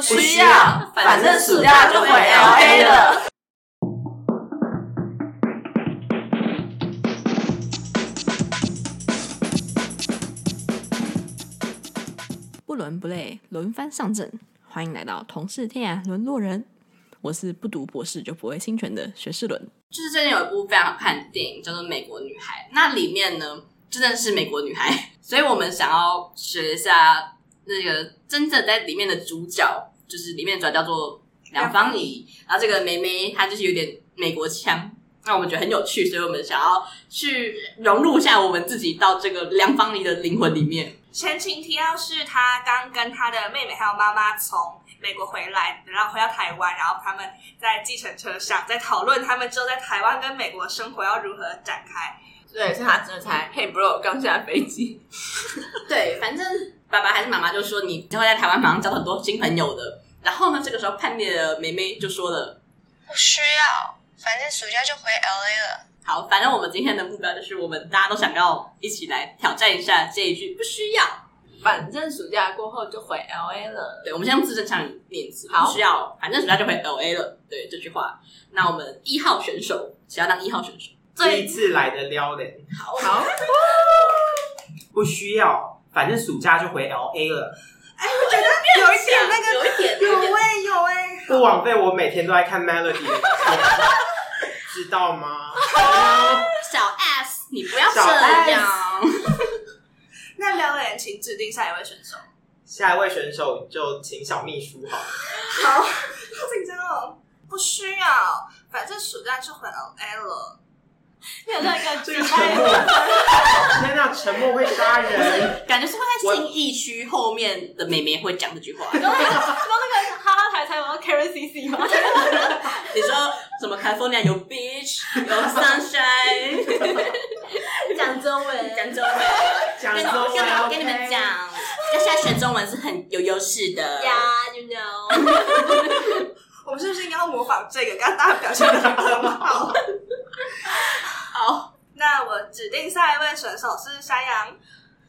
不需要，反正暑假就回 LA 了。不伦不类，轮番上阵，欢迎来到同是天涯沦落人。我是不读博士就不会侵权的学士伦。就是最近有一部非常好看的电影，叫做《美国女孩》。那里面呢，真的是美国女孩，所以我们想要学一下那个真正在里面的主角，就是里面的主角叫做梁芳仪。然后这个妹妹她就是有点美国腔，那我们觉得很有趣，所以我们想要去融入一下我们自己到这个梁芳仪的灵魂里面。前情提要是她刚跟她的妹妹还有妈妈从美国回来，然后回到台湾，然后他们在计程车上在讨论他们之后在台湾跟美国生活要如何展开。对，是他真的才，Hey bro，刚下飞机。对，反正爸爸还是妈妈就说你就会在台湾马上交很多新朋友的。然后呢，这个时候叛逆的妹妹就说了：“不需要，反正暑假就回 LA 了。”好，反正我们今天的目标就是我们大家都想要一起来挑战一下这一句“不需要”。反正暑假过后就回 LA 了。对，我们先用字正腔圆念词。好，不需要，反正暑假就回 LA 了。对，这句话。那我们一号选手，谁要当一号选手？第一次来的撩人。好好。不需要，反正暑假就回 LA 了。哎，我觉得有一点那个，有一点，有哎，有哎。不枉费我每天都在看 Melody，知道吗？小 S，你不要这样。那两人请指定下一位选手。下一位选手就请小秘书好了。好，好紧张哦。不需要，反正暑假就回 LA 了。你有那个这个沉默，天哪，沉默会杀人。感觉是会在新义区后面的妹妹会讲这句话。你知道那个哈哈台才玩 Karen CC 吗？你说什么？California 有 beach，有 sunshine，讲中文，讲中文，讲中文。我跟你们讲，要现在学中文是很有优势的。呀、yeah，you know。我们是不是应该要模仿这个？刚刚大家表现的很好。好，那我指定下一位选手是山羊。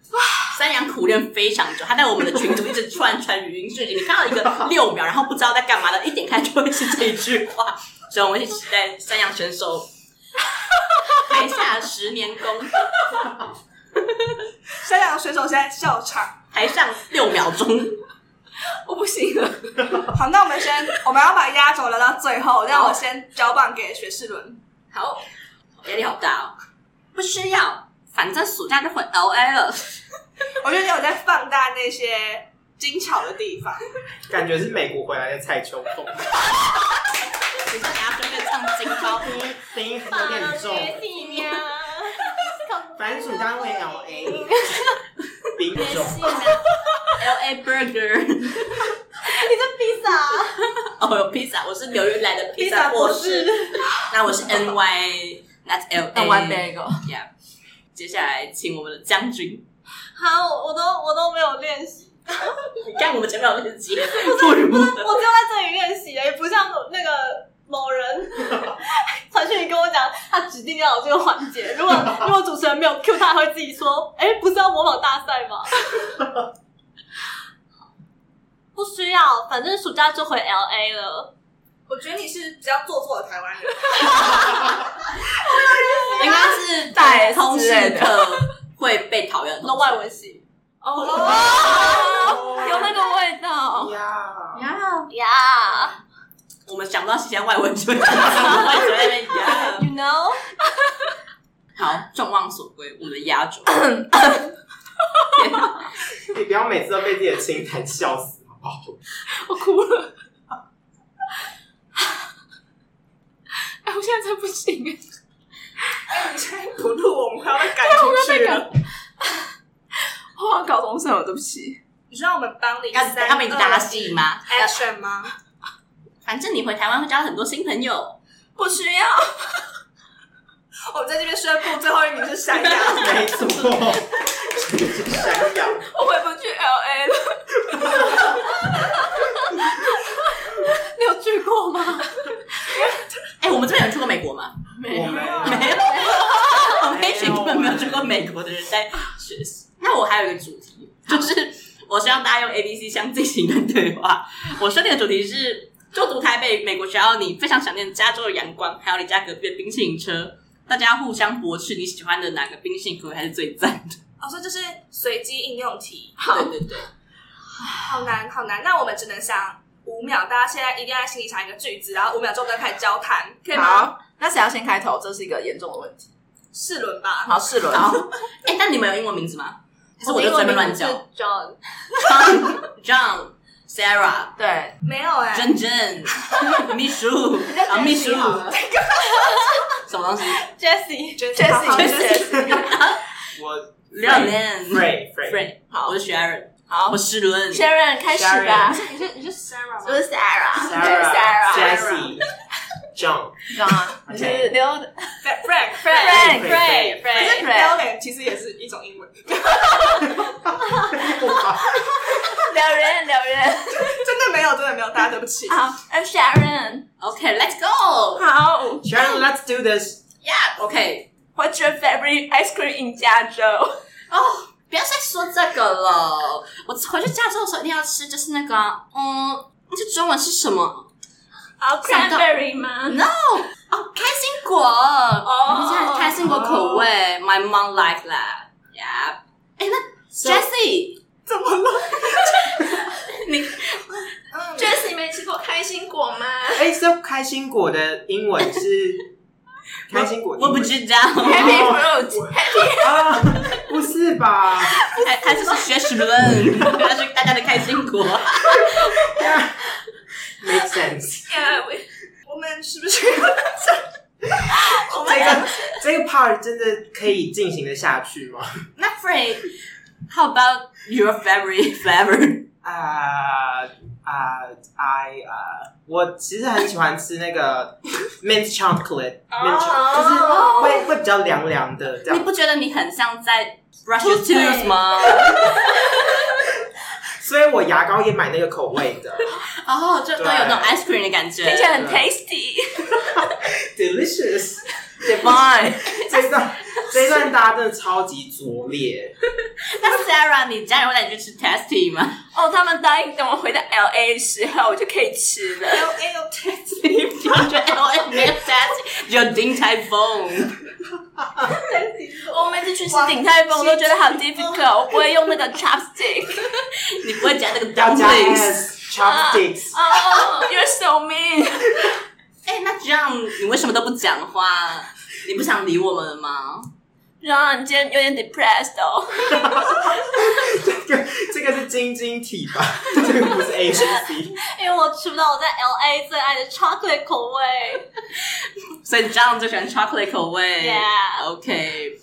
哇，山羊苦练非常久，他在我们的群组一直串传语音讯息。你看到一个六秒，然后不知道在干嘛的，一点开就会是这一句话。所以，我们一起期待山羊选手 台下十年功。山羊选手现在笑场，台上六秒钟。我不行了。好，那我们先，我们要把压轴留到最后，让我先交棒给学士伦。好，压力好大哦。不需要，反正暑假就回 LA 了。我觉得你有在放大那些精巧的地方，感觉是美国回来的蔡秋凤。你说你要准备唱金包，声音有点重。反正暑假回 LA，冰种。LA Burger，你是披萨？哦，有披萨，我是纽约来的披萨博士。那我是 NY，That's LA。NY Bagel。Yeah。接下来，请我们的将军。好，我都我都没有练习。你看我们前面有练习，不是，我只有在这里练习，也不像那个某人传讯你跟我讲，他指定要有这个环节。如果如果主持人没有 Q，他会自己说：“哎，不是要模仿大赛吗？”不需要，反正暑假就回 LA 了。我觉得你是比较做作的台湾人。应该是在通识课会被讨厌，那外文系哦，有那个味道呀呀呀！我们想不到其他外文就会在那边呀，You know？好，众望所归，我们的压轴。你不要每次都被自己的清谈笑死。Oh. 我哭了，哎，我现在真不行哎！你现在不录，我们还要赶出去 了。我高中生了，对不起。你知道我们班里要他们打戏吗？Action 吗？反正你回台湾会交很多新朋友，不需要。我们在这边宣布，最后一名是山羊，没错，是山羊。我回不去 LA 了。你有去过吗？哎、欸，我们这边有去过美国吗？没有，没有，没有。我们一群根本没有去过美国的人在学习。那我还有一个主题，就是我希望大家用 A B C 相进行一段对话。我设定的主题是：就读台北美国学校，你非常想念加州的阳光，还有你家隔壁的冰淇淋车。大家互相驳斥你喜欢的哪个冰淇淋口味还是最赞的？哦，所以这是随机应用题。好，对对对，好难，好难。那我们只能想五秒，大家现在一定要在心里想一个句子，然后五秒之后再开始交谈，可以吗？好，那谁要先开头？这是一个严重的问题。四轮吧。好，四轮。好，哎，那你们有英文名字吗？还是我就随便乱叫？John、John、Sarah，对，没有哎。珍珍，秘书啊，秘书，什么东西？Jessie，Jessie，Jessie。我廖莲，Frey，Frey，好，我是 Sharon，好，我是伦，Sharon 开始吧。你是你是 Sarah 吗？我是你是刘 Frank，Frank，Frank，Frank，可是廖莲其实也是一种英文。廖莲，廖莲，真的没有，真的没有，大家对不起。好，I'm Sharon。OK，Let's go。好，Sharon，Let's do this。Yeah，OK。What's your favorite ice cream in 加州？哦，不要再说这个了。我回去加州的时候一定要吃，就是那个，嗯，这中文是什么？哦，cranberry 吗？No，哦，开心果。哦，开心果口味，My mom like that。Yeah。哎，那 Jessie 怎么了？你 Jessie 没吃过开心果吗？哎，这开心果的英文是 开心果，我不知道。Happy fruit，Happy 啊，不是吧？还还是学史伦，他是大家的开心果。Make sense。我们是不是？这个这个 part 真的可以进行得下去吗？那 Frey，How about your favorite flavor？啊啊，I 啊，我其实很喜欢吃那个 mint chocolate，mint chocolate 就是会会比较凉凉的这样。你不觉得你很像在 brush your teeth 吗？ 所以我牙膏也买那个口味的。哦，就都有那种 ice cream 的感觉，听起来很 tasty。Divine。这一段这一段大家真的超级拙劣。那 Sarah，你家人会带你去吃 Tasty 吗？哦，他们答应等我回到 LA 的时候，我就可以吃了。LA 有 Tasty，我觉得 LA 没有 Tasty，只有鼎泰丰。我每次去吃鼎泰丰，我都觉得好 difficult，我不会用那个 chopstick。你不会夹那个 dumplings。chopsticks。哦，You're so mean。哎，那这样你为什么都不讲话？你不想理我们了吗？然后你今天有点 depressed 哦。这 个这个是晶晶体吧？这个不是 A B C。因为我吃不到我在 LA 最爱的 chocolate 口味。所以这样就喜欢 chocolate 口味。Yeah. OK。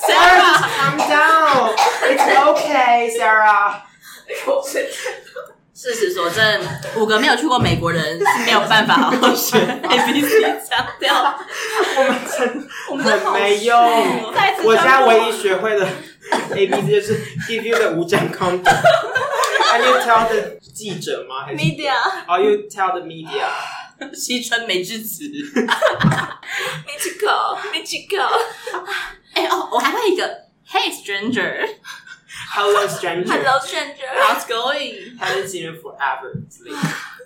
Sarah, calm down. It's okay, Sarah. 事实所证，五个没有去过美国人是没有办法好好学 A B C 腔调。我们真我们很没用。我现在唯一学会的 A B C 就是 give you the 无奖 condom。Can you tell the 记者吗？Media。Are you tell the media？西村美智子。Michiko。哎哦，我还会一个 Hey stranger。Hello stranger。Hello stranger。How's going？他是今日 forever 之类的。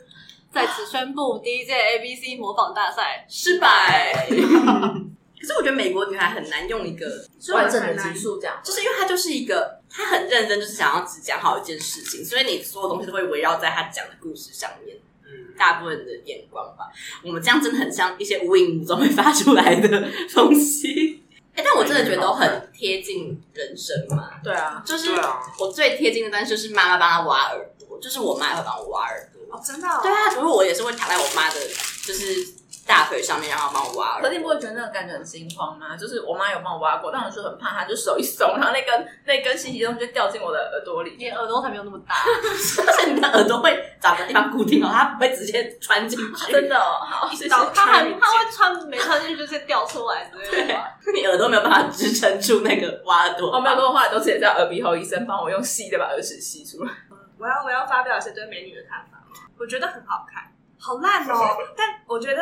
在此宣布第一届 A B C 模仿大赛失败。可是我觉得美国女孩很难用一个完整的集数讲，就是因为她就是一个，她很认真，就是想要只讲好一件事情，所以你所有东西都会围绕在她讲的故事上面。嗯，大部分的眼光吧，我们这样真的很像一些无影无踪会发出来的东西。哎、欸，但我真的觉得都很贴近人生嘛。对啊，就是我最贴近的，但是就是妈妈帮他挖耳朵，就是我妈会帮我挖耳朵。哦，真的、哦？对啊，所以我也是会躺在我妈的，就是大腿上面，然后帮我挖耳朵。可是你不会觉得那个感觉很心慌吗？就是我妈有帮我挖过，但我就很怕，她就手一松，然后那根那根信息东西就掉进我的耳朵里。你耳朵才没有那么大，但是你的耳朵会找个地方固定哦，它不会直接穿进去。真的哦，好，它很它会穿没穿进去就直接掉出来之类的。你耳朵没有办法支撑住那个挖耳朵。我没有跟我后来都直接叫耳鼻喉医生帮我用吸的把耳屎吸出来。我要我要发表一些对美女的看法，我觉得很好看，好烂哦！但我觉得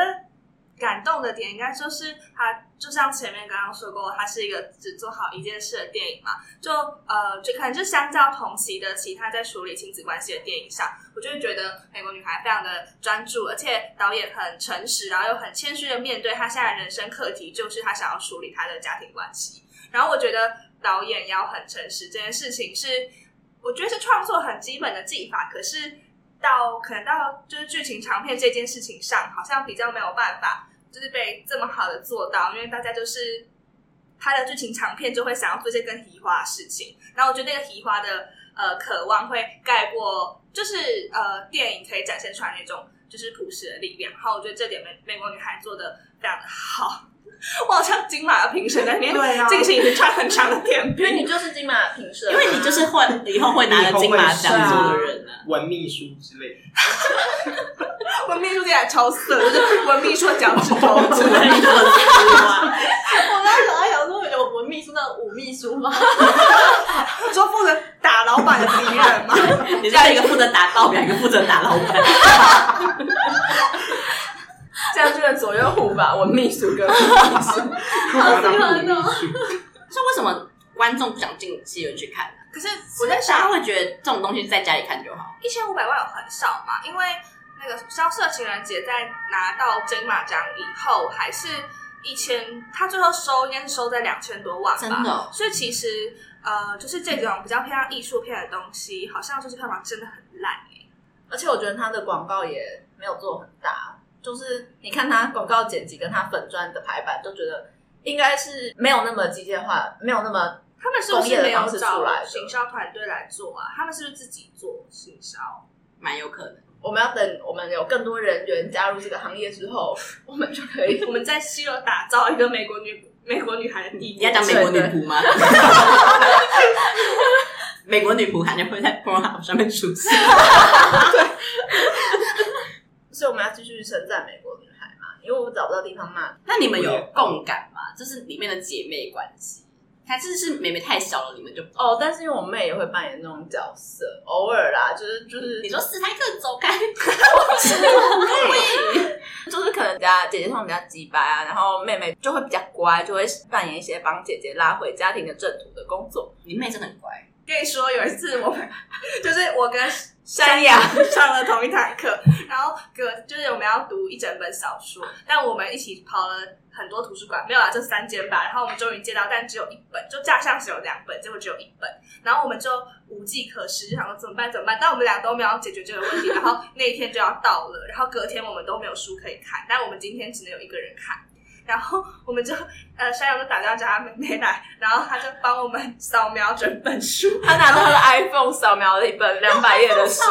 感动的点，应该就是它就像前面刚刚说过，它是一个只做好一件事的电影嘛。就呃，就可能就相较同期的其他在处理亲子关系的电影上，我就会觉得《美国女孩》非常的专注，而且导演很诚实，然后又很谦虚的面对他现在人生课题，就是他想要处理他的家庭关系。然后我觉得导演要很诚实这件事情是，我觉得是创作很基本的技法，可是到可能到就是剧情长片这件事情上，好像比较没有办法。就是被这么好的做到，因为大家就是拍了剧情长片就会想要做一些更移花的事情，然后我觉得那个提花的呃渴望会盖过，就是呃电影可以展现出来那种就是朴实的力量。然后我觉得这点美美国女孩做的非常的好。我好像金马的评审在那边，对啊，这个是一个穿很长的天，因为你就是金马的评审，因为你就是会以后会拿了金马奖座的人啊，文秘书之类的。文秘书听起来超色，就是文秘书的脚趾头之类的。我刚刚在想说，有文秘书那武秘书吗？说负责打老板的敌人吗？你是一个负责打道表，一个负责打老板。这样就能左右互吧，我秘书跟秘书。好喜欢哦！是为什么观众不想进戏院去看？可是我在想，他会觉得这种东西在家里看就好。一千五百万有很少嘛？因为那个《萧瑟情人节》在拿到金马奖以后，还是一千，他最后收应该是收在两千多万吧？真的哦。所以其实呃，就是这种比较偏向艺术片的东西，好像就是票房真的很烂欸。而且我觉得他的广告也没有做很大。就是你看他广告剪辑跟他粉砖的排版，都觉得应该是没有那么机械化，没有那么他们是不是没有找行销团队来做啊？他们是不是自己做行销？蛮有可能。我们要等我们有更多人员加入这个行业之后，我们就可以，我们在西楼打造一个美国女美国女孩的地。你要讲美国女仆吗？美国女仆肯定会在 Pornhub 上面出现。对。所以我们要继续称赞美国女孩嘛，因为我找不到地方骂。那你们有共感吗？就是里面的姐妹关系，还是是妹妹太小了，你们就哦。但是因为我妹也会扮演那种角色，偶尔啦，就是就是你说史泰克走开，就是可能家姐姐通常比较鸡掰啊，然后妹妹就会比较乖，就会扮演一些帮姐姐拉回家庭的正途的工作。你妹真的很乖。跟你说，有一次我们 就是我跟山羊 上了同一堂课，然后隔就是我们要读一整本小说，但我们一起跑了很多图书馆，没有啦，就三间吧。然后我们终于借到，但只有一本，就架上是有两本，结果只有一本。然后我们就无计可施，就想说怎么办？怎么办？但我们俩都没有解决这个问题。然后那一天就要到了，然后隔天我们都没有书可以看，但我们今天只能有一个人看。然后我们就呃，山羊就打电话叫他妹妹来，然后他就帮我们扫描整本书。他拿着他的 iPhone 扫描了一本 两百页的书，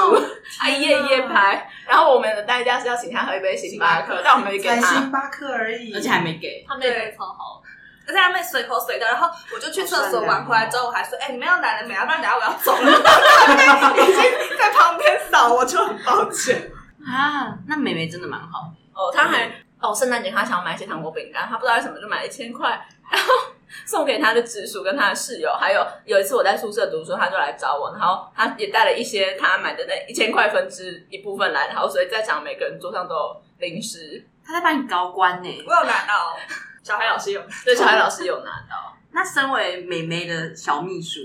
他一页一页拍。然后我们的代价是要请他喝一杯星巴克，但我们没给他星巴克而已，而且还没给。他妹超好，而且他妹随口随的。然后我就去厕所玩回来之后，我还说：“哎，你们要来了没？要不然等下我要走了。”已经在旁边扫，我就很抱歉啊。那妹妹真的蛮好哦，他还。哦，圣诞节他想要买一些糖果饼干，他不知道为什么就买了一千块，然后 送给他的直属跟他的室友。还有有一次我在宿舍读书，他就来找我，然后他也带了一些他买的那一千块分之一部分来，然后所以在场每个人桌上都有零食。他在帮你高官呢，我有拿到，小孩老师有，对，小孩老师有拿到。那身为美眉的小秘书。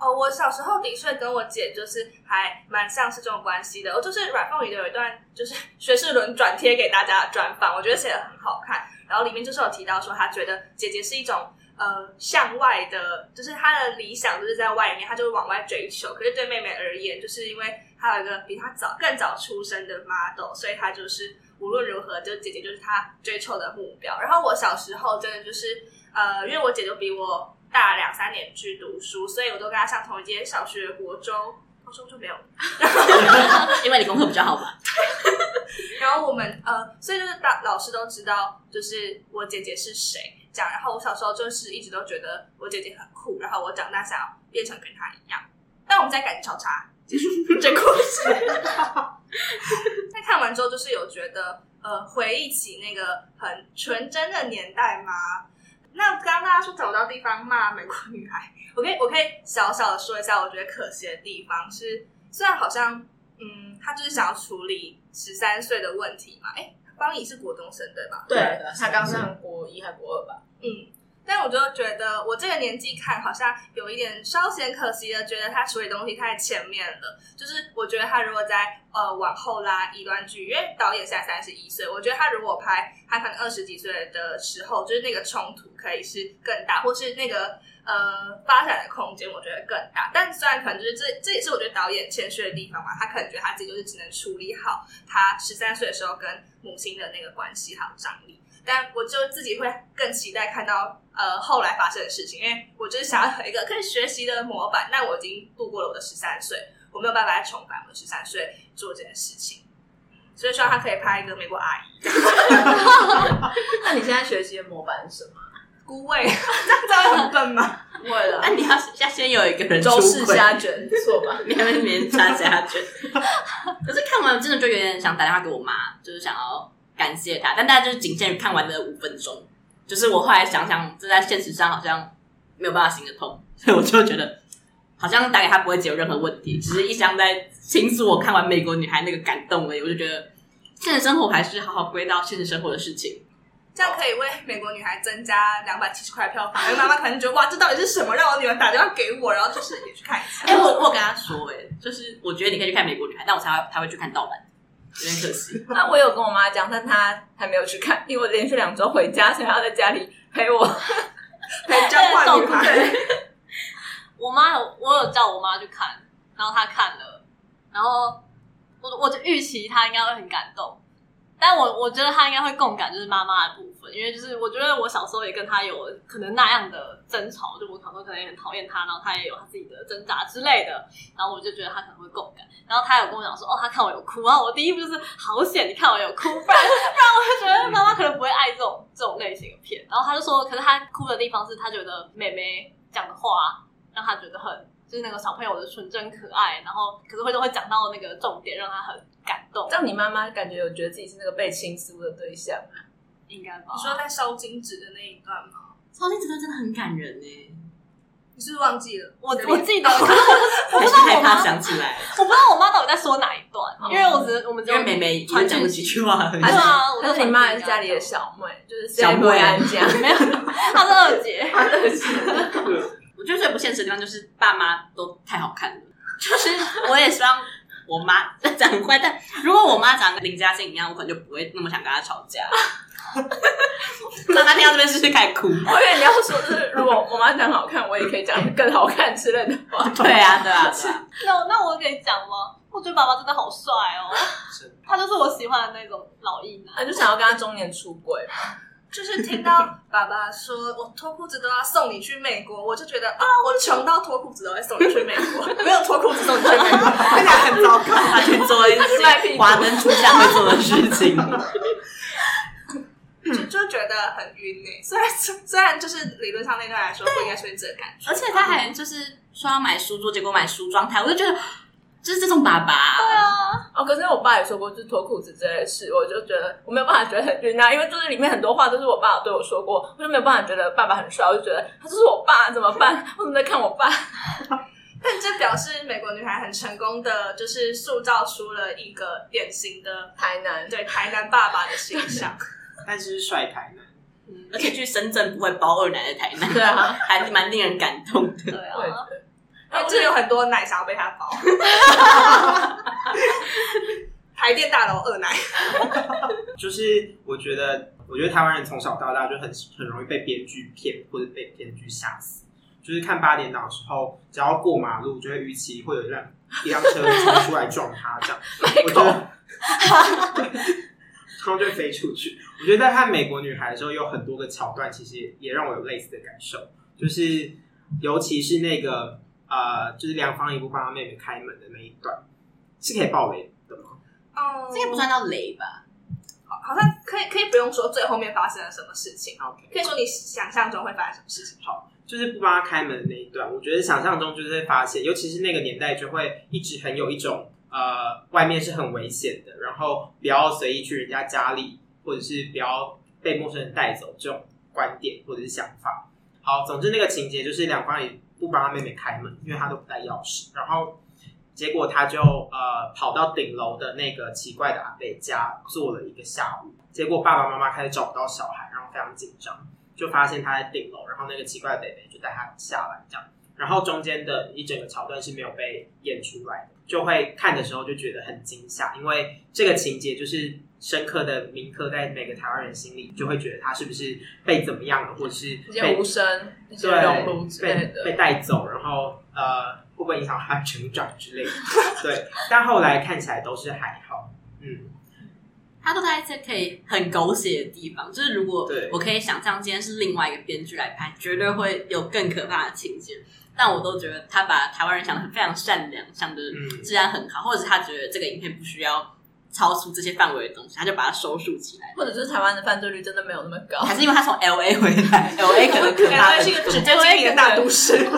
哦，我小时候的确跟我姐就是还蛮像是这种关系的。我就是阮凤仪的有一段就是 学士伦转贴给大家的专访，我觉得写的很好看。然后里面就是有提到说，他觉得姐姐是一种呃向外的，就是她的理想就是在外面，她就是往外追求。可是对妹妹而言，就是因为她有一个比她早更早出生的 model，所以她就是无论如何，就姐姐就是她追求的目标。然后我小时候真的就是呃，因为我姐就比我。大两三年去读书，所以我都跟他上同一间小学、国中，高中就没有，因为你功课比较好嘛。然后我们呃，所以就是大老师都知道，就是我姐姐是谁这样。然后我小时候就是一直都觉得我姐姐很酷，然后我长大想要变成跟她一样。但我们在感情交叉结束这故事。在看完之后，就是有觉得呃，回忆起那个很纯真的年代吗？那刚刚大家说找不到地方骂美国女孩，我可以我可以小小的说一下，我觉得可惜的地方是，虽然好像嗯，他就是想要处理十三岁的问题嘛，哎，方怡是国中生对吧？对，他刚上国一还国二吧？嗯。但我就觉得，我这个年纪看好像有一点稍显可惜的，觉得他处理东西太前面了。就是我觉得他如果在呃往后拉一段剧，因为导演现在三十一岁，我觉得他如果拍他可能二十几岁的时候，就是那个冲突可以是更大，或是那个呃发展的空间，我觉得更大。但虽然可能就是这这也是我觉得导演谦虚的地方嘛，他可能觉得他自己就是只能处理好他十三岁的时候跟母亲的那个关系还有张力。但我就自己会更期待看到呃后来发生的事情，因为我就是想要有一个可以学习的模板。那我已经度过了我的十三岁，我没有办法再重返我的十三岁做这件事情，所以希望他可以拍一个美国阿姨。那你现在学习的模板是什么？孤味，这样这样很笨吗？不会了，那你要要先有一个人周氏虾卷，错吧？你还没连插虾卷。可是看完真的就有点想打电话给我妈，就是想要。感谢他，但大家就是仅限于看完的五分钟。就是我后来想想，这在现实上好像没有办法行得通，所以我就觉得好像打给他不会解决任何问题，只是一厢在倾诉我看完《美国女孩》那个感动而已。我就觉得现实生活还是好好归到现实生活的事情，这样可以为《美国女孩》增加两百七十块票房。因为妈妈可能觉得哇，这到底是什么？让我女儿打电话给我，然后就是也去看一下。哎、欸，我我跟他说、欸，哎，就是我觉得你可以去看《美国女孩》，但我才会才会去看盗版。有点可惜。那我有跟我妈讲，但她还没有去看，因为我连续两周回家，所以她在家里陪我 陪交换女孩。我妈有，我有叫我妈去看，然后她看了，然后我我就预期她应该会很感动。但我我觉得他应该会共感，就是妈妈的部分，因为就是我觉得我小时候也跟他有可能那样的争吵，就我小时候可能也很讨厌他，然后他也有他自己的挣扎之类的，然后我就觉得他可能会共感，然后他有跟我讲说，哦，他看我有哭，然后我第一步就是好险，你看我有哭，不然 不然我就觉得妈妈可能不会爱这种这种类型的片，然后他就说，可是他哭的地方是他觉得妹妹讲的话让他觉得很。就是那个小朋友的纯真可爱，然后可是会都会讲到那个重点，让他很感动。让你妈妈感觉有觉得自己是那个被倾诉的对象啊？应该吧？你说在烧金纸的那一段吗？烧金纸段真的很感人呢。你是不是忘记了？我我记得，可是我不知道我妈想起来，我不知道我妈到底在说哪一段，因为我只我们只有妹妹讲不几句话，对啊，但是你妈也是家里的小妹，就是小妹安家，没有，她是二姐，二姐。我觉得最不现实的地方就是爸妈都太好看了，就是我也希望我妈 长很快，但如果我妈长跟林嘉欣一样，我可能就不会那么想跟她吵架。妈妈听到这边是不是开始哭？我以为你要说是，如果我妈长好看，我也可以讲更好看之类的话。对啊，对啊，对啊。那那我可以讲吗？我觉得爸爸真的好帅哦，他就是我喜欢的那种老艺男，他就想要跟他中年出轨嘛。就是听到爸爸说我脱裤子都要送你去美国，我就觉得啊，我穷到脱裤子都会送你去美国，没有脱裤子送你去美国，看起来很糟糕。他去做一些 华灯初上会做的事情，就就觉得很晕呢。虽然虽然就是理论上那段来说不应该出现这个感觉，而且他还就是说要买书桌，结果买梳妆台，我就觉得。就是这种爸爸，对啊，哦，可是我爸也说过，就是脱裤子这件事，我就觉得我没有办法觉得很晕啊，因为就是里面很多话都是我爸对我说过，我就没有办法觉得爸爸很帅，我就觉得他就是我爸，怎么办？我怎么在看我爸？但这表示美国女孩很成功的，就是塑造出了一个典型的台南，对台南爸爸的形象，但是帅台南，嗯，而且去深圳不会包二奶的台南，对啊，还蛮令人感动的，对啊。因为这有很多奶想要被他包，台电大楼二奶，就是我觉得，我觉得台湾人从小到大就很很容易被编剧骗，或者被编剧吓死。就是看八点档的时候，只要过马路，就会预期会有一辆一辆车冲出来撞他，这样，我觉得，然后就飞出去。我觉得在看《美国女孩》的时候，有很多个桥段，其实也让我有类似的感受，就是尤其是那个。呃，就是梁芳仪不帮他妹妹开门的那一段，是可以爆雷的吗？哦、嗯，这个不算到雷吧？好，好像可以，可以不用说最后面发生了什么事情。OK，可以说你想象中会发生什么事情。好，就是不帮他开门的那一段，我觉得想象中就是会发现，尤其是那个年代，就会一直很有一种呃，外面是很危险的，然后不要随意去人家家里，或者是不要被陌生人带走这种观点或者是想法。好，总之那个情节就是梁芳仪。不帮他妹妹开门，因为他都不带钥匙。然后结果他就呃跑到顶楼的那个奇怪的阿北家坐了一个下午，结果爸爸妈妈开始找不到小孩，然后非常紧张，就发现他在顶楼，然后那个奇怪的北北就带他下来这样，然后中间的一整个桥段是没有被演出来的，就会看的时候就觉得很惊吓，因为这个情节就是深刻的铭刻在每个台湾人心里，就会觉得他是不是被怎么样了，或者是被无声、对被被带走，然后呃。会不会影响他成长之类的？对，但后来看起来都是还好。嗯，他都在一些可以很狗血的地方，就是如果我可以想象今天是另外一个编剧来拍，绝对会有更可怕的情节。但我都觉得他把台湾人想的很非常善良，想的治安很好，或者是他觉得这个影片不需要超出这些范围的东西，他就把它收束起来。或者是台湾的犯罪率真的没有那么高，还是因为他从 L A 回来，L A 可能 可怕是一个纸醉金迷的大都市。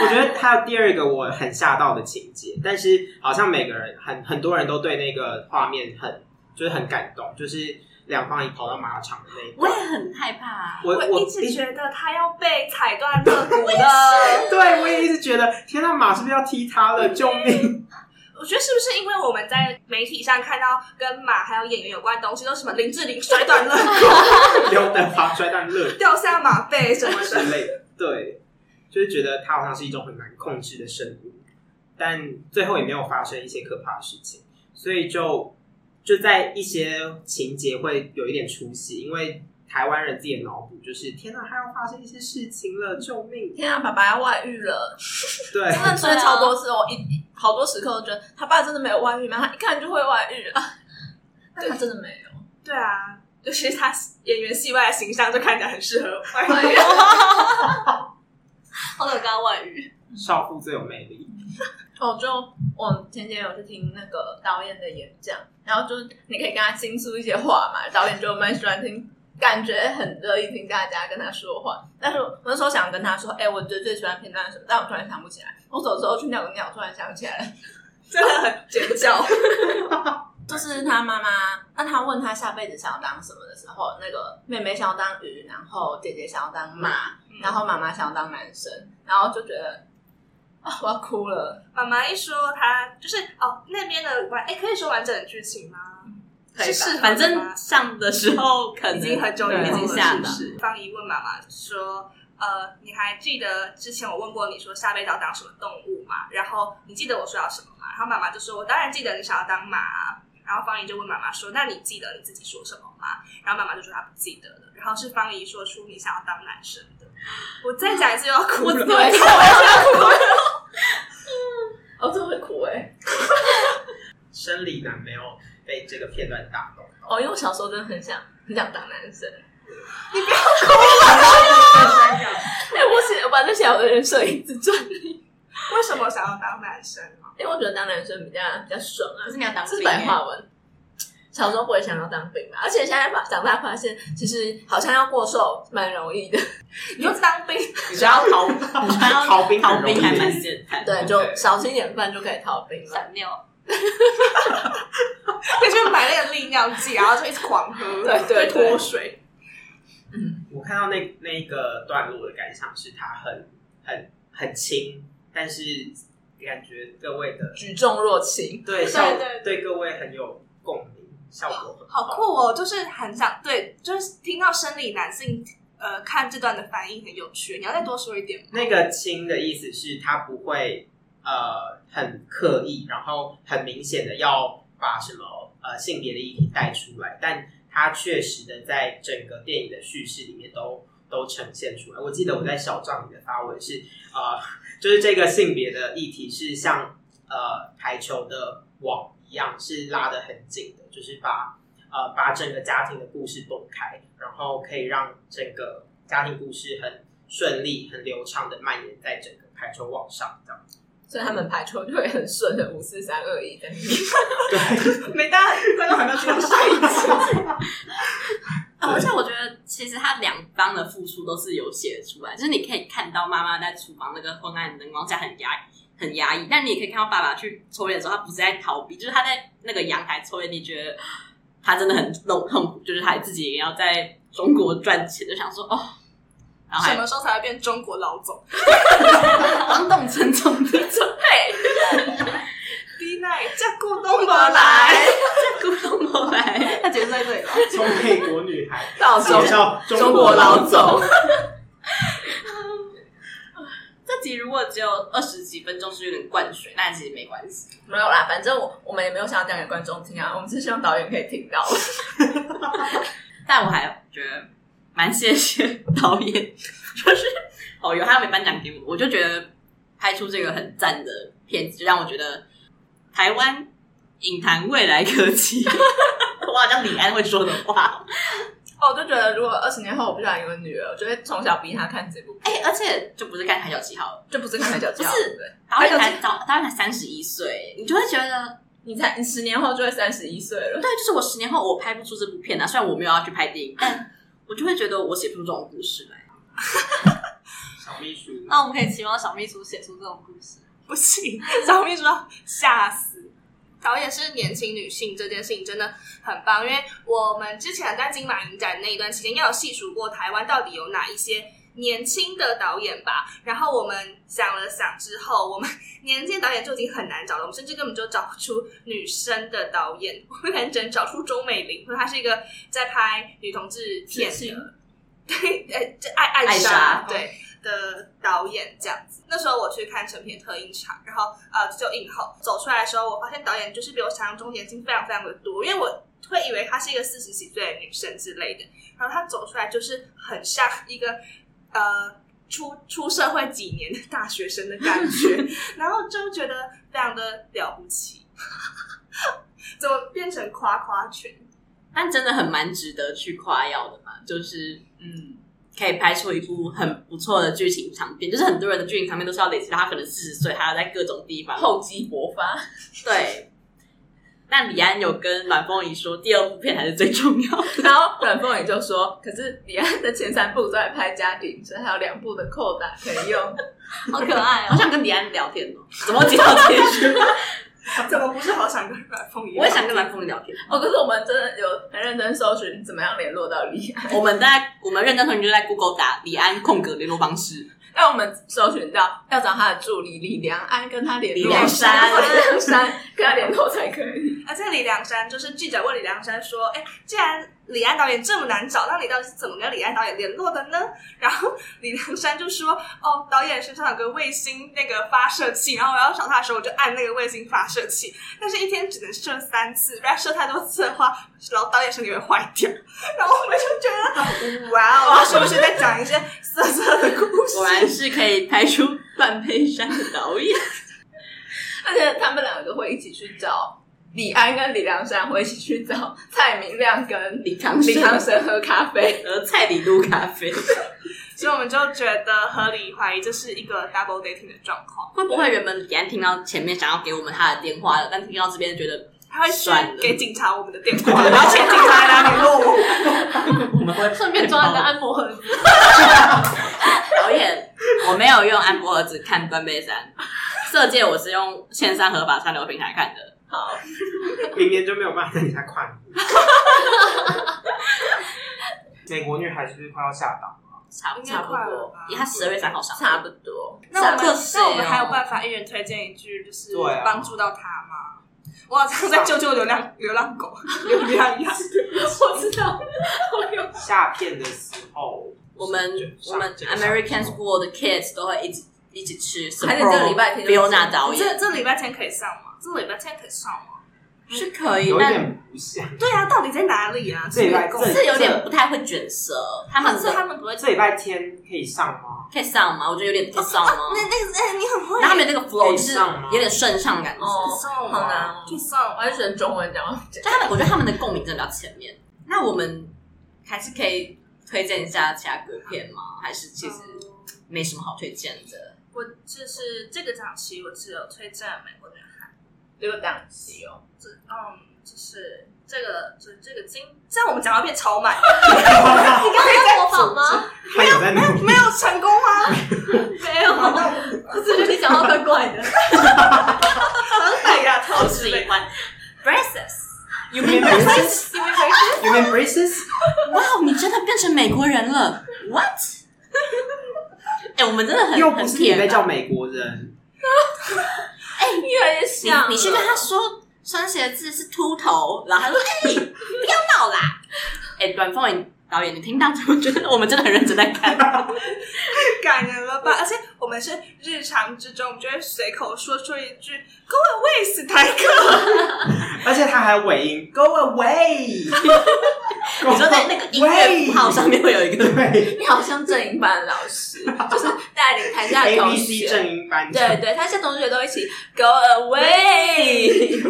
我觉得他有第二个我很吓到的情节，但是好像每个人很很多人都对那个画面很就是很感动，就是梁芳仪跑到马场的那一段，我也很害怕、啊。我我一直觉得他要被踩断肋骨了，对，我也一直觉得天哪，马是不是要踢他了？救命！我觉得是不是因为我们在媒体上看到跟马还有演员有关的东西，都什么林志玲摔断肋骨、刘德华摔断肋骨、掉下马背什么之类的，对。就是觉得他好像是一种很难控制的生物，但最后也没有发生一些可怕的事情，所以就就在一些情节会有一点出戏，因为台湾人自己的脑补就是天哪，他要发生一些事情了，救命！天啊，爸爸要外遇了，对，真的出现超多次，我一好多时刻都觉得他爸真的没有外遇吗？他一看就会外遇啊，但他真的没有。对啊，就是他演员戏外的形象就看起来很适合外遇。好想跟他外遇，少妇最有魅力。哦，就我前天有去听那个导演的演讲，然后就是你可以跟他倾诉一些话嘛，导演就蛮喜欢听，感觉很乐意听大家跟他说话。但是我那时候想跟他说，哎、欸，我觉得最喜欢片段什么？但我突然想不起来。我走的时候去尿个尿，突然想起来了，真的很尖叫。就是他妈妈，那他问他下辈子想要当什么的时候，那个妹妹想要当鱼，然后姐姐想要当马，嗯、然后妈妈想要当男生，然后就觉得啊、哦，我要哭了。妈妈一说他就是哦，那边的完，哎，可以说完整的剧情吗？可以，是反正上的时候可能已经很久已经下了。芳仪问妈妈说：“呃，你还记得之前我问过你说下辈子要当什么动物吗？然后你记得我说要什么吗？”然后妈妈就说：“我当然记得你想要当马。”然后方怡就问妈妈说：“那你记得你自己说什么吗？”然后妈妈就说她不记得了。然后是方怡说出你想要当男生的。我再讲一次又要哭了，我再讲我要哭了。哦，真的会苦哎！生理男没有被这个片段打动。哦，因为我小时候真的很想很想当男生。你不要哭了！哎，我写我把这写我的人设一直转。为什么想要当男生？因为我觉得当男生比较比较爽啊！可是你要当兵，是白话文。小时候不会想要当兵嘛，而且现在发长大发现，其实好像要过瘦蛮容易的。你就当兵，你只要逃，你只要逃兵，逃兵还蛮简单。对，就少吃一点饭就可以逃兵了。闪尿，可以去买那个利尿剂，然后就一直狂喝，对对脱水。嗯，我看到那那个段落的感想是，它很很很轻，但是。感觉各位的举重若轻，对对对，对各位很有共鸣，效果很好，酷哦！就是很想对，就是听到生理男性呃看这段的反应很有趣。你要再多说一点吗？那个“轻”的意思是他不会呃很刻意，然后很明显的要把什么呃性别的议题带出来，但他确实的在整个电影的叙事里面都都呈现出来。我记得我在小帐里的发文是呃。就是这个性别的议题是像呃排球的网一样，是拉得很紧的，就是把呃把整个家庭的故事崩开，然后可以让整个家庭故事很顺利、很流畅的蔓延在整个排球网上，这样。所以他们排球就会很顺的五四三二一在那边。对，没大观众还没有听到下一集。而且我觉得，其实他两方的付出都是有写出来，就是你可以看到妈妈在厨房那个昏暗的灯光下很压抑、很压抑，但你也可以看到爸爸去抽烟的时候，他不是在逃避，就是他在那个阳台抽烟，你觉得他真的很痛苦，就是他自己也要在中国赚钱，就想说哦，然后什么时候才会变中国老总？当动称重的准备。东而来，古东而来，他结束在这里了。从美国女孩到中介绍中国老总，这集如果只有二十几分钟，是有点灌水，那其实没关系。没有啦，反正我我们也没有想要讲给观众听啊，我们是希望导演可以听到。但我还觉得蛮谢谢导演，就是哦，有他没颁奖给我，我就觉得拍出这个很赞的片子，就让我觉得台湾影坛未来可期。我好像李安会说的话。哦，我就觉得如果二十年后我不想有个女儿，我就会从小逼她看这部。哎、欸，而且就不是看《海角七号》了，就不是看《海角七号》，不是对。导演才导导演才三十一岁，你就会觉得你才你十年后就会三十一岁了。对，就是我十年后我拍不出这部片啊。虽然我没有要去拍电影，但我就会觉得我写不出这种故事来。小秘书，那我们可以期望小秘书写出这种故事。不行，小秘书要吓死。导演是年轻女性这件事情真的很棒，因为我们之前在金马影展那一段期间，要有细数过台湾到底有哪一些年轻的导演吧。然后我们想了想之后，我们年轻导演就已经很难找了，我们甚至根本就找不出女生的导演，我们可能只能找出钟美玲，因为她是一个在拍女同志片的，对，呃，这爱爱莎，对。的导演这样子，那时候我去看成片特映场，然后呃就映后走出来的时候，我发现导演就是比我想象中年轻非常非常的多，因为我会以为她是一个四十几岁的女生之类的，然后她走出来就是很像一个呃出出 社会几年的大学生的感觉，然后就觉得非常的了不起，怎么变成夸夸群？但真的很蛮值得去夸耀的嘛，就是嗯。可以拍出一部很不错的剧情长片，就是很多人的剧情长片都是要累积到他可能四十岁，还要在各种地方厚积薄发。对，那李安有跟阮凤仪说，第二部片才是最重要的。然后阮凤仪就说：“可是李安的前三部都在拍家庭，所以还有两部的扣打可以用，好可爱哦！好想跟李安聊天哦，怎么接到这句？怎么不是好想跟蓝凤仪？我也想跟蓝凤仪聊天哦。可是我们真的有很认真搜寻，怎么样联络到李安？我们在我们认真搜寻就在 Google 打李安空格联络方式。那我们搜寻到要找他的助理李良安跟他联络，李良山，李良山跟他联络才可以。而且李良山就是记者问李良山说：“哎，既然李安导演这么难找，那你到底是怎么跟李安导演联络的呢？” 然后李良山就说：“哦，导演身上有个卫星那个发射器，然后我要找他的时候，我就按那个卫星发射器，但是一天只能射三次，不然射太多次的话，然后导演身体会坏掉。”然后我们就觉得，哇哦，是不是在讲一些色色的故事？果然是可以拍出半佩山的导演，而且他们两个会一起去找李安跟李良山，会一起去找蔡明亮跟李康李康生喝咖啡，喝蔡李路咖啡。所以我们就觉得合理怀疑这是一个 double dating 的状况。会不会原本李安听到前面想要给我们他的电话了，但听到这边觉得他会算给警察我们的电话，然后请警察来联络我。我们会顺便装一个按摩盒子。导演，我没有用安博盒子看《断背山》，色戒我是用线上合法串流平台看的。好，明年就没有办法在你家看。美国女孩是不是快要下档了？差差不多，因为他十二月三号上，差不多。那我们那我们还有办法一人推荐一句，就是帮助到他吗？我好像在救救流浪流浪狗，流浪羊。我知道，下片的时候，我们我们 American School 的 Kids 都会一直一起吃。还是这个礼拜天，Fiona 导演，这这礼拜天可以上吗？这礼拜天可以上吗？是可以，有点不像。对啊，到底在哪里啊？这礼拜是有点不太会卷舌。他们是他们不会。这礼拜天可以上吗？可以上吗？我觉得有点可以上吗？那那个哎，你很会。那他们那个 flow 是有点顺畅感。哦，好难。可以上，我还是选中文讲。就他们，我觉得他们的共鸣真的比较前面。那我们还是可以推荐一下其他歌片吗？还是其实没什么好推荐的？我就是这个档期，我只有推荐美国女孩。这个档期哦，这嗯。就是这个，就是这个金，这样我们讲到变超满。你刚刚在模仿吗？没有，没有，没有成功吗？没有，我只觉得你讲话怪怪的。哎呀，超喜欢。Braces，You mean braces？You mean braces？You mean braces? 哇，你真的变成美国人了？What？哎，我们真的很又不是你在叫美国人。哎，越来越像。你去跟他说。穿鞋子是秃头，然后他说：“ 哎、欸，不要闹啦！”哎、欸，短导演，你听到之后觉得我们真的很认真在看，太感人了吧？而且我们是日常之中，我们就会随口说出一句 “Go away，史台克”，而且他还尾音 “Go away”。你说在那个音乐符号上面会有一个对，你好像正音班老师，就是带领台下的同学，正音班，对对，他现在同学都一起 Go away，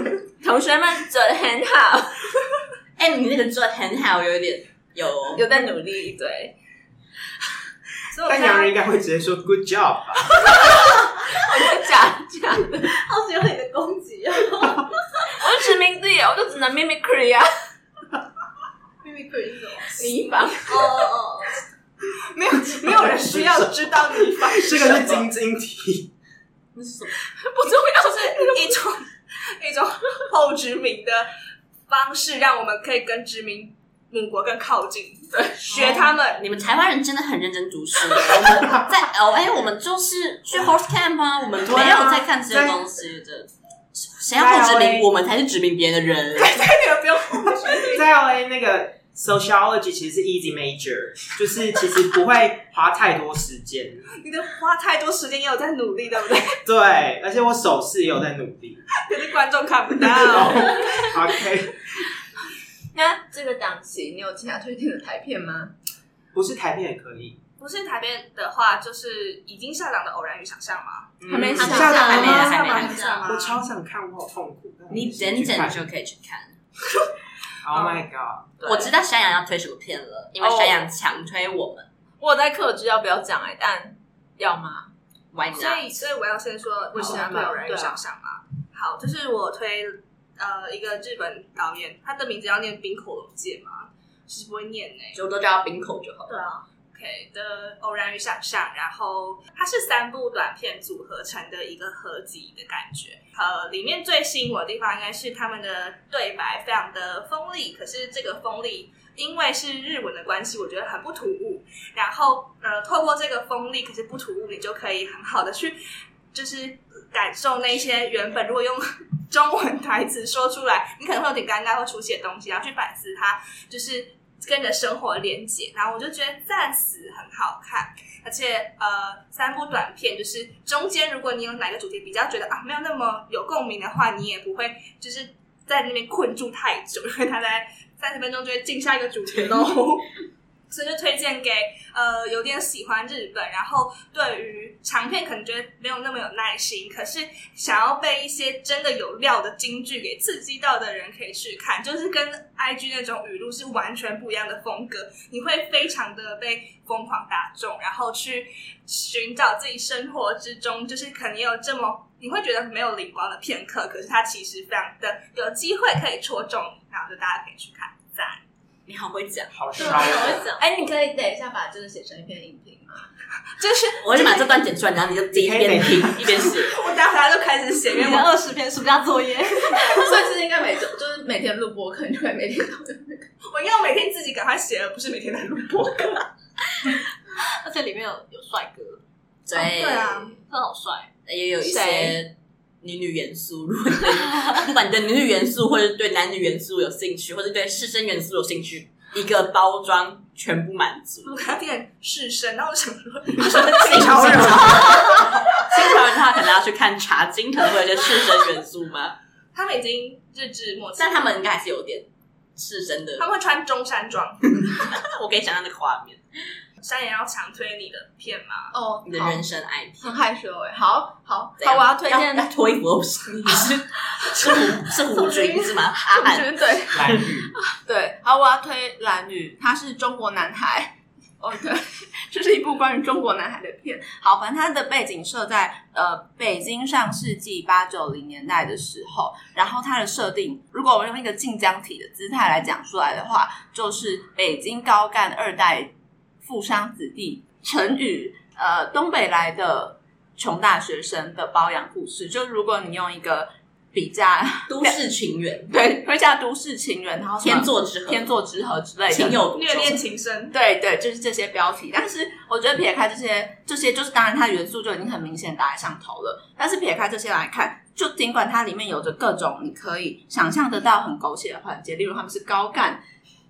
同学们做的很好，哎、欸，你那个做的很好，有一点有有在努力，对。但洋人应该会直接说 “Good job” 吧？假假的，好喜欢你的攻击 啊！我是殖民地，我就只能 mimicry 啊。Mimicry 是什么？你方哦哦，没有没有人需要知道你方这个是晶晶体，那是什么？不重要，是一种一种后殖民的方式，让我们可以跟殖民母国更靠近。对，学他们。你们台湾人真的很认真读书。我们在 LA，我们就是去 horse camp 啊，我们没有在看这些东西的。谁要后殖民？我们才是殖民别人的人。对，你们不用。在 LA 那个 sociology 其实是 easy major，就是其实不会花太多时间。你的花太多时间也有在努力，对不对？对，而且我手势也有在努力，可是观众看不到。OK。那这个档期你有其他推荐的台片吗？不是台片也可以。不是台片的话，就是已经下档的《偶然与想象》吗？还没下下档还没吗？还没？我超想看，我好痛苦。你等等就可以去看。Oh my god！我知道山羊要推什么片了，因为山羊强推我们。我在克制要不要讲哎？但要吗？Why not？所以，所以我要先说为什么要推《偶然与想象》嘛。好，就是我推。呃，一个日本导演，他的名字要念冰口龙介吗？其实不会念呢、欸，就都叫他滨口就好了。对啊，OK 的《偶然与想象》，然后它是三部短片组合成的一个合集的感觉。呃，里面最吸引我的地方应该是他们的对白非常的锋利，可是这个锋利因为是日文的关系，我觉得很不突兀。然后呃，透过这个锋利可是不突兀，你就可以很好的去就是感受那些原本如果用。中文台词说出来，你可能会有点尴尬，会出写东西，然后去反思它，就是跟着生活连接。然后我就觉得暂时很好看，而且呃，三部短片就是中间如果你有哪个主题比较觉得啊没有那么有共鸣的话，你也不会就是在那边困住太久，因为他在三十分钟就会进下一个主题喽。所以就推荐给呃有点喜欢日本，然后对于长片可能觉得没有那么有耐心，可是想要被一些真的有料的金句给刺激到的人可以去看，就是跟 IG 那种语录是完全不一样的风格，你会非常的被疯狂打中，然后去寻找自己生活之中就是可能有这么你会觉得没有灵光的片刻，可是它其实非常的有机会可以戳中你，然后就大家可以去看，赞。你好会讲，好烧好会讲。哎，你可以等一下把这个写成一篇影评吗？就是，我就把这段剪出来，然后你就自己一边 听一边写。我待会就开始写，因为我二十篇暑假作业，所以是应该每周就是每天录播，课，你就会每天都有那个。我应该每天自己赶快写，而不是每天在录播课。而且里面有有帅哥，对对啊，他好帅，也有一些女女元素。如果你的不管你对女女元素，或者对男女元素有兴趣，或者对师生元素有兴趣，一个包装全部满足。我看见师生，然后我想说，他说新潮人，新潮人他可能要去看茶金，可能会有些师生元素吗？他们已经日治末期，但他们应该还是有点师生的。他们会穿中山装，我可以想象那个画面。山羊要强推你的片吗？哦，你的人生爱片，很害羞哎。好好好，我要推荐要脱衣服，你 是是胡是胡军是吗？阿军对，蓝宇 对，好，我要推蓝宇，他是中国男孩。哦，对，这是一部关于中国男孩的片。好，反正它的背景设在呃北京上世纪八九零年代的时候，然后它的设定，如果我们用一个近江体的姿态来讲出来的话，就是北京高干二代。富商子弟成宇，呃，东北来的穷大学生的包养故事。就如果你用一个比较都市情缘，对，会叫都市情缘，然后天作之合，天作之合之类的，情有虐恋情深，对对，就是这些标题。但是我觉得撇开这些，这些就是当然它元素就已经很明显打在上头了。但是撇开这些来看。就尽管它里面有着各种你可以想象得到很狗血的环节，例如他们是高干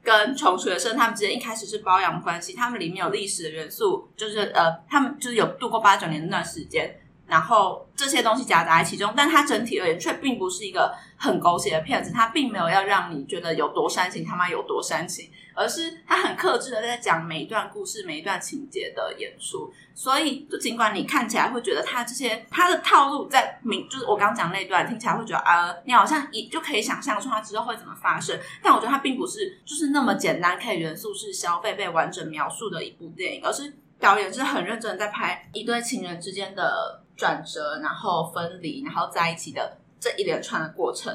跟穷学生，他们之间一开始是包养关系，他们里面有历史的元素，就是呃，他们就是有度过八九年那段时间。然后这些东西夹杂在其中，但它整体而言却并不是一个很狗血的片子，它并没有要让你觉得有多煽情，他妈有多煽情，而是他很克制的在讲每一段故事、每一段情节的演出。所以，就尽管你看起来会觉得他这些他的套路在明，就是我刚刚讲那段听起来会觉得啊、你好像一就可以想象出它之后会怎么发生。但我觉得它并不是就是那么简单可以元素式消费被完整描述的一部电影，而是导演是很认真的在拍一对情人之间的。转折，然后分离，然后在一起的这一连串的过程。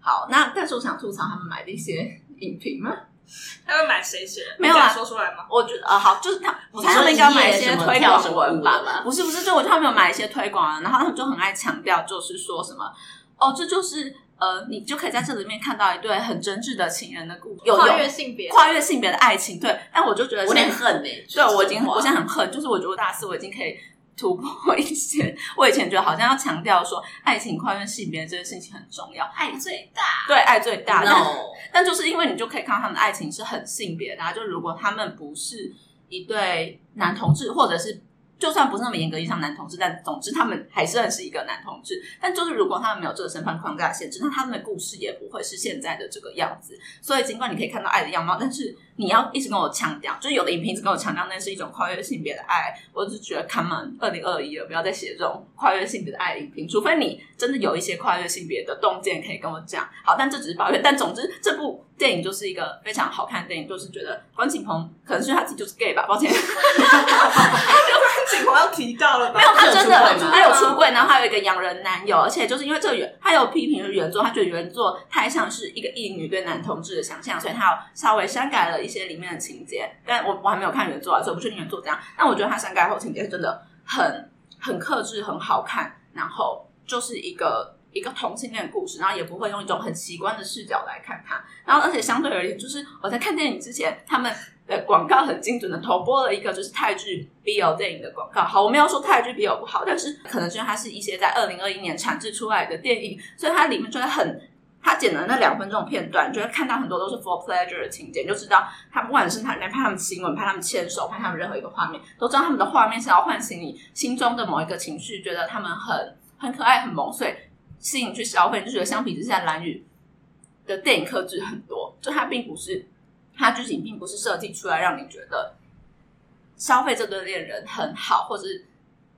好，那但是我想吐槽他们买的一些影评吗？他会买谁写的？没有啊，说出来吗？我觉得啊、呃，好，就是他，我他们应该买一些推广文吧？不是不是，就我他们有买一些推广，然后他们就很爱强调，就是说什么哦，这就是呃，你就可以在这里面看到一对很真挚的情人的故事，有跨越性别、跨越性别的爱情。对，但我就觉得我有点恨呢、欸。对，我已经我现在很恨，就是我觉得大四我已经可以。突破一些，我以前觉得好像要强调说爱情跨越性别这件事情很重要，爱最大，对，爱最大。No 但但就是因为你就可以看到他们的爱情是很性别的啊，就如果他们不是一对男同志，或者是。就算不是那么严格意义上男同志，但总之他们还是认识一个男同志。但就是如果他们没有这个身份框架限制，那他们的故事也不会是现在的这个样子。所以尽管你可以看到爱的样貌，但是你要一直跟我强调，就有的影评一直跟我强调那是一种跨越性别的爱。我只觉得，Come on，二零二一了，不要再写这种跨越性别的爱影评，除非你真的有一些跨越性别的洞见可以跟我讲。好，但这只是抱怨。但总之，这部电影就是一个非常好看的电影，就是觉得关锦鹏可能是他自己就是 gay 吧，抱歉。我要提到了吧，没有，他真的他有出柜，然后还有一个洋人男友，而且就是因为这个原，他有批评原作，他觉得原作太像是一个异女对男同志的想象，所以他有稍微删改了一些里面的情节。但我我还没有看原作啊，所以我不确定原作怎样。但我觉得他删改后情节真的很很克制，很好看，然后就是一个一个同性恋故事，然后也不会用一种很奇观的视角来看它。然后而且相对而言，就是我在看电影之前，他们。的广告很精准的投播了一个就是泰剧 BL 电影的广告。好，我没有说泰剧 BL 不好，但是可能是因为它是一些在二零二一年产制出来的电影，所以它里面就会很，它剪了那两分钟片段，就会看到很多都是 for pleasure 的情节，就知道他不管是他里面拍他们亲吻、拍他们牵手、拍他们任何一个画面，都知道他们的画面是要唤醒你心中的某一个情绪，觉得他们很很可爱、很萌，所以吸引去消费。就觉得相比之下，蓝宇的电影克制很多，就它并不是。它剧情并不是设计出来让你觉得消费这对恋人很好，或者是，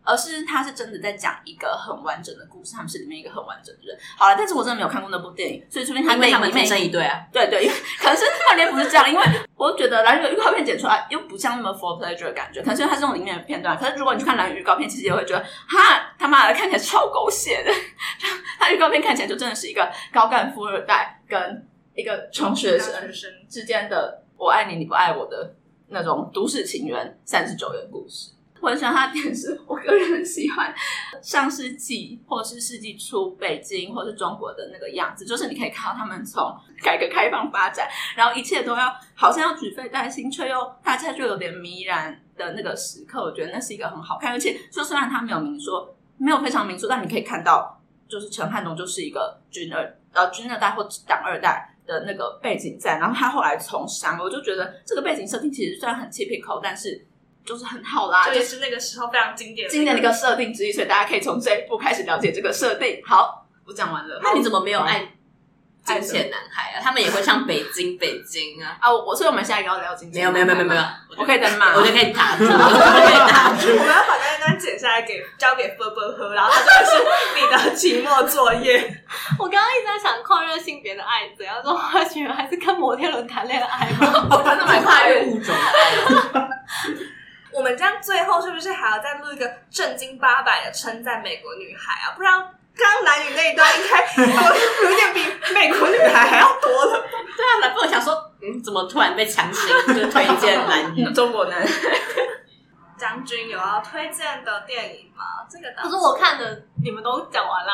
而是他是真的在讲一个很完整的故事。他们是里面一个很完整的人。好了，但是我真的没有看过那部电影，所以说明他们他们天生一对啊。对对，因为可能是他连不是这样，因为我觉得兰屿预告片剪出来又不像那么 for pleasure 的感觉，可能是因为它是这种里面的片段。可是如果你去看蓝雨预告片，其实也会觉得哈他妈的看起来超狗血的。他预告片看起来就真的是一个高干富二代跟。一个穷学生之间的“我爱你，你不爱我”的那种都市情缘三十九元故事。我很喜欢他的点是，我个人很喜欢上世纪或是世纪初北京或是中国的那个样子，就是你可以看到他们从改革开放发展，然后一切都要好像要举飞待兴，却又大家就有点迷然的那个时刻。我觉得那是一个很好看，而且说虽然他没有明说，没有非常明说，但你可以看到，就是陈汉东就是一个军二呃军二代或党二代。的那个背景在，然后他后来从商，我就觉得这个背景设定其实虽然很 typical，但是就是很好啦，这也是那个时候非常经典的经典的一个设定之一，所以大家可以从这一步开始了解这个设定。好，我讲完了。那你怎么没有爱金钱男孩啊？他们也会唱北京北京啊？啊，我所以我们下一个要聊金钱。没有没有没有没有，我可以等骂，我就可以打，我可以打。我们要把那一段剪下来给交给波波喝，然后这个是你的期末作业。我刚刚一直在想跨越性别的爱怎样做，花裙还是跟摩天轮谈恋爱吗？我真的蛮跨越物种的。我们这样最后是不是还要再录一个正经八百的称赞美国女孩啊？不然。刚男女那一段应该有 有点比美国女孩还要多了。对啊，难不成想说，嗯，怎么突然被强行就推荐兰屿中国男？将军有要推荐的电影吗？这个可是我看的，你们都讲完啦。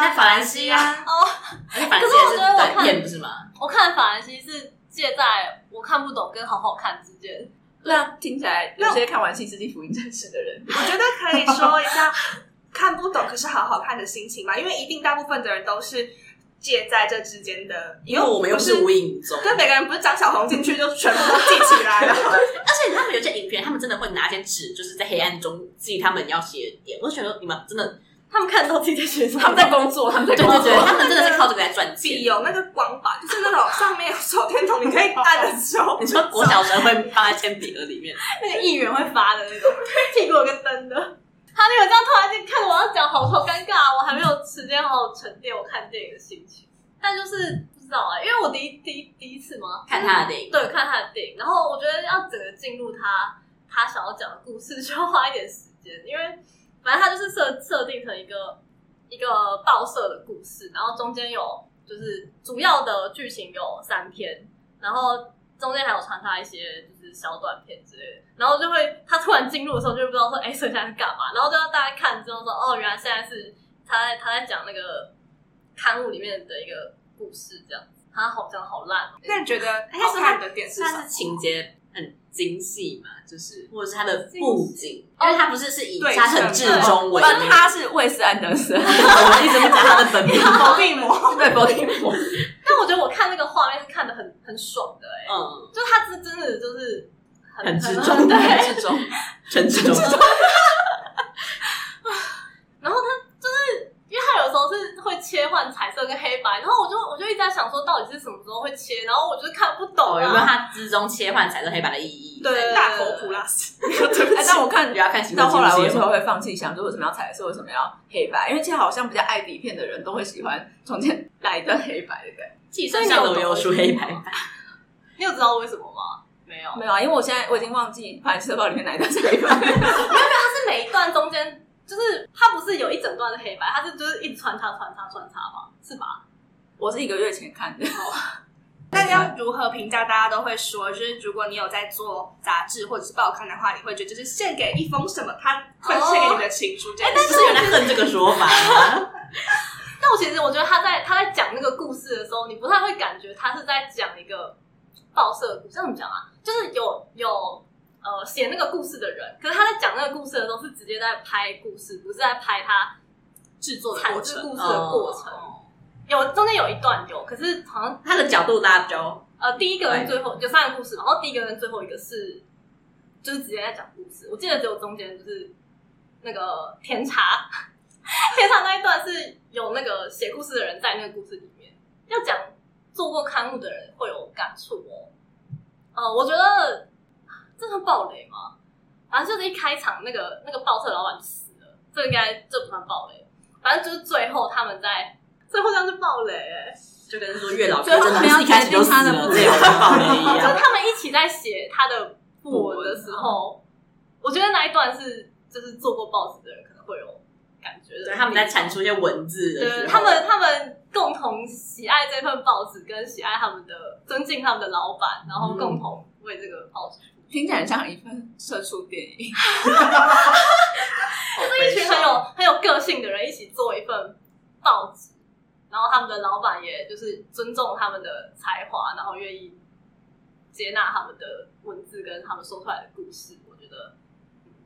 那法兰西啊，哦，可是我觉得我看不是吗？我看法兰西是借在我看不懂跟好好看之间。对啊，听起来有些看完《新世纪福音战士》的人，我觉得可以说一下。看不懂可是好好看的心情嘛，因为一定大部分的人都是介在这之间的，因为我们又不是无影踪，对，每个人不是张小红进去就全部都记起来了。而且他们有些影片，他们真的会拿一些纸，就是在黑暗中记他们要写的点。我就觉得你们真的。他们看到自己在学什么？他们在工作，他们在工作，对对对，他们真的是靠这个来赚钱。有那个光板，就是那种上面有手电筒，你可以按的时候，你说国小生会放在铅笔盒里面，那个议员会发的那种，屁股有个灯的。他那个这样突然间看我要讲，好好尴尬，我还没有时间好好沉淀我看电影的心情。但就是不知道啊、欸，因为我第一第一第一次嘛，看他的电影，对，看他的电影，然后我觉得要整个进入他他想要讲的故事，需要花一点时间，因为反正他就是设设定成一个。一个报社的故事，然后中间有就是主要的剧情有三篇，然后中间还有穿插一些就是小短片之类的，然后就会他突然进入的时候就不知道说，哎，剩下是干嘛？然后就要大家看之后说，哦，原来现在是他在他在讲那个刊物里面的一个故事，这样子。他好像好烂，那你觉得好看的点是什么？他是情节。很精细嘛，就是或者是他的布景，因为他不是是以他很至中为，他是魏斯安德森，我一直不讲他的本名，伏地魔，对伏地魔。但我觉得我看那个画面是看的很很爽的，哎，嗯，就他是真的就是很至中，很至中，很至中。然后他。因为他有时候是会切换彩色跟黑白，然后我就我就一直在想说，到底是什么时候会切，然后我就是看不懂、啊哦、有没有它之中切换彩色黑白的意义？对，大口普拉斯。哎，但我看，要 看到后来，我有时候会放弃想，说为什么要彩色，为什么要黑白？因为其实好像比较爱底片的人都会喜欢中间来一段黑白的感觉。计算上都有输黑白版。你有知道为什么吗？没有，没有啊，因为我现在我已经忘记拍摄包里面哪一段是黑白。没有，没有，它是每一段中间。就是它不是有一整段的黑白，它是就是一直穿插穿插穿插嘛，是吧？我是一个月前看的。那要如何评价？大家都会说，就是如果你有在做杂志或者是报刊的话，你会觉得就是献给一封什么，他会献给你的情书。哎、哦，但是原来恨这个说法吗？但我其实我觉得他在他在讲那个故事的时候，你不太会感觉他是在讲一个报社的故事。这样讲啊，就是有有。呃，写那个故事的人，可是他在讲那个故事的时候，是直接在拍故事，不是在拍他制作的。故事的过程有中间有一段有，可是好像他的角度大家就呃，第一个跟最后有三个故事，然后第一个跟最后一个是就是直接在讲故事。我记得只有中间就是那个甜茶，甜茶那一段是有那个写故事的人在那个故事里面要讲做过刊物的人会有感触哦。呃，我觉得。这算暴雷吗？反正就是一开场，那个那个报社老板就死了，这应该这不算暴雷。反正就是最后他们在最后这样就暴雷，哎，就跟说月老真的是一开始就死了，暴雷一样。就他们一起在写他的訃文的时候，我觉得那一段是就是做过报纸的人可能会有感觉的。对，他们在产出一些文字的时候，对，他们他们共同喜爱这份报纸，跟喜爱他们的尊敬他们的老板，然后共同为这个报纸。听起来像一份社畜电影，就是一群很有很有个性的人一起做一份报纸，然后他们的老板也就是尊重他们的才华，然后愿意接纳他们的文字跟他们说出来的故事，我觉得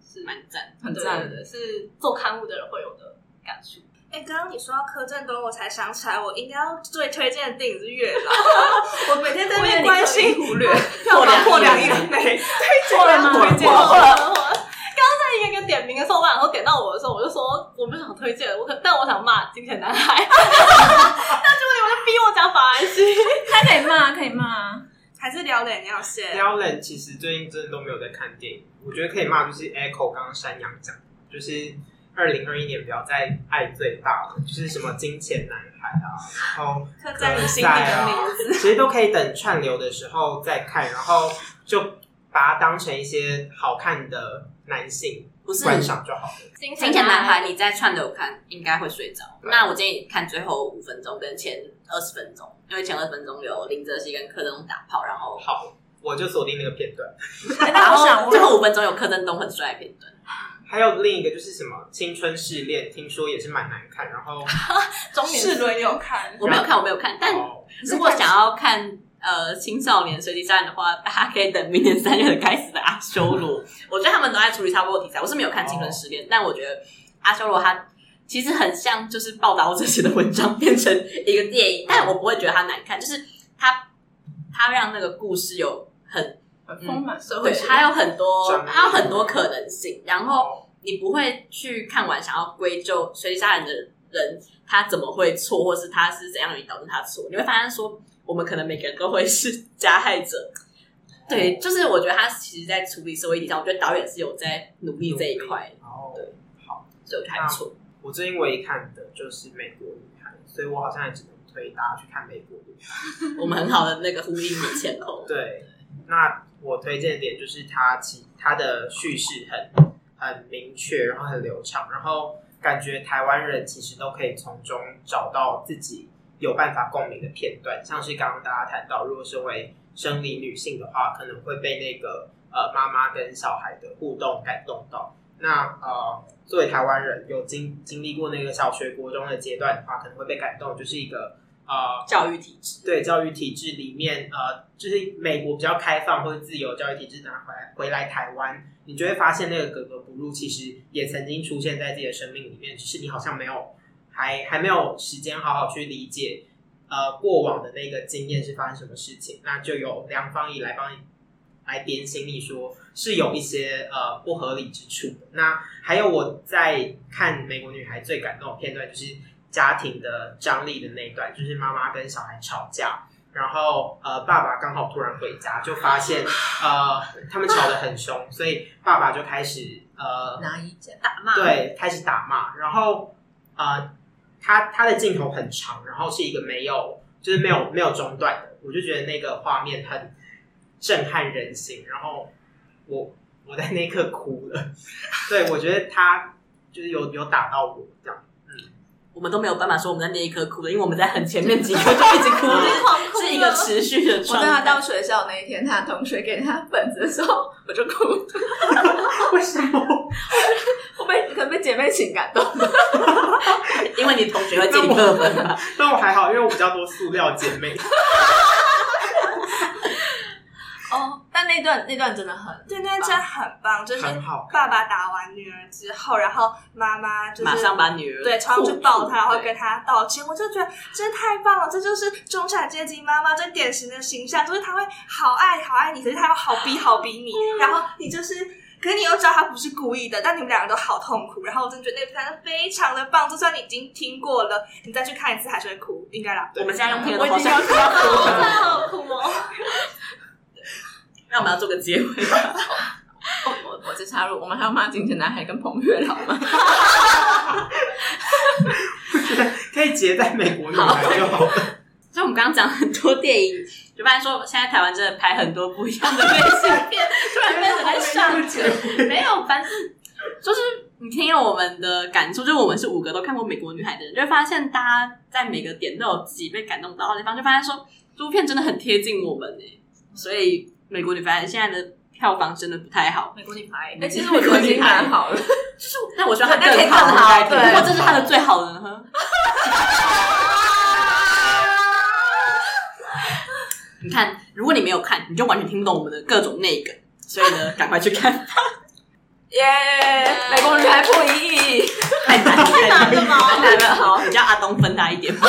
是蛮赞，很赞。的，是做刊物的人会有的感触。哎，刚刚你说到柯震东，我才想起来，我应该要最推荐的电影是《月老》。我每天在那边关心忽略，票房破两亿了没？推荐吗？推荐。刚刚在一个点名的时候，我然后点到我的时候，我就说我不想推荐，我可但我想骂《金钱男孩》。那结果你们就逼我讲法兰西，他可以骂，可以骂，还是撩人要先？撩人其实最近真的都没有在看电影，我觉得可以骂，就是 Echo 刚刚山羊讲，就是。二零二一年不要再爱最大了，就是什么金钱男孩啊，然后刻在你心底的名字，其实都可以等串流的时候再看，然后就把它当成一些好看的男性不是观赏就好了。金钱男孩。你在串流看应该会睡着，那我建议看最后五分钟跟前二十分钟，因为前二十分钟有林哲熙跟柯震东打炮，然后好，我就锁定那个片段，然后最后五分钟有柯震东很帅的片段。还有另一个就是什么青春试炼，听说也是蛮难看。然后 中年试炼有看，我没有看，我没有看。但如果想要看呃青少年随机杀人的话，大家可以等明年三月开始的阿修罗。我觉得他们都在处理差不多题材。我是没有看青春试炼，但我觉得阿修罗他其实很像就是报道这些的文章变成一个电影，但我不会觉得它难看，就是它它让那个故事有很很丰满社会对，还，有很多还有很多可能性，然后你不会去看完想要归咎随机杀人的人他怎么会错，或是他是怎样导致他错，你会发现说我们可能每个人都会是 加害者。对，就是我觉得他其实，在处理社会议题上，我觉得导演是有在努力这一块，哦，对，好，所以我觉得还不错。我最近唯一看的就是《美国女孩》，所以我好像也只能推大家去看《美国女孩》。我们很好的那个呼应的前后。对，那我推荐的点就是它其它的叙事很很明确，然后很流畅，然后感觉台湾人其实都可以从中找到自己有办法共鸣的片段，像是刚刚大家谈到，如果身为生理女性的话，可能会被那个呃妈妈跟小孩的互动感动到。那呃，作为台湾人有经经历过那个小学、国中的阶段的话，可能会被感动，就是一个呃教育体制，对教育体制里面呃，就是美国比较开放或者自由教育体制拿回来回来台湾，你就会发现那个格格不入，其实也曾经出现在自己的生命里面，只是你好像没有还还没有时间好好去理解呃过往的那个经验是发生什么事情，那就有梁芳仪来帮你。来点醒你说是有一些呃不合理之处的。那还有我在看《美国女孩》最感动的片段，就是家庭的张力的那一段，就是妈妈跟小孩吵架，然后呃爸爸刚好突然回家，就发现呃他们吵得很凶，所以爸爸就开始呃拿衣架打骂，对，开始打骂，然后呃他他的镜头很长，然后是一个没有就是没有没有中断的，我就觉得那个画面很。震撼人心，然后我我在那一刻哭了。对，我觉得他就是有有打到我这样。嗯，我们都没有办法说我们在那一刻哭的，因为我们在很前面几刻就一直哭，是一个持续的状态。我带他到学校那一天，他同学给他本子的时候，我就哭了。为什么？我被可能被姐妹情感动了，因为你同学会借你课本嘛。但我还好，因为我比较多塑料姐妹。哦，但那段那段真的很，对，那段真的很棒，就是。爸爸打完女儿之后，然后妈妈就是马上把女儿对，冲上去抱她，然后跟她道歉。我就觉得真的太棒了，这就是中产阶级妈妈最典型的形象，就是她会好爱好爱你，可是她又好逼好逼你，然后你就是，可是你又知道她不是故意的，但你们两个都好痛苦。然后我真的觉得那部片非常的棒，就算你已经听过了，你再去看一次还是会哭，应该啦。我们现在用听的我已经要哭真的了。好哭哦！那我们要做个结尾。我我我是插入，我们还要骂金钱男孩跟彭月老吗？可以结在美国女孩就好了。所以我们刚刚讲很多电影，就发现说现在台湾真的拍很多不一样的类型片，突然变成在上节 没有，反正就是你听了我们的感触，就是我们是五个都看过《美国女孩》的人，就会发现大家在每个点都有自己被感动到的地方，就发现说这部片真的很贴近我们诶，所以。美国女排现在的票房真的不太好。美国女排，哎，其实我觉得已经蛮好了。就是，那 我希望它更好。对，如果这是它的最好的呢？你看，如果你没有看，你就完全听不懂我们的各种内梗。所以呢，赶快去看。耶！美国女排破一亿，太难了，太难了吗？太难了。好，你叫阿东分他一点吧。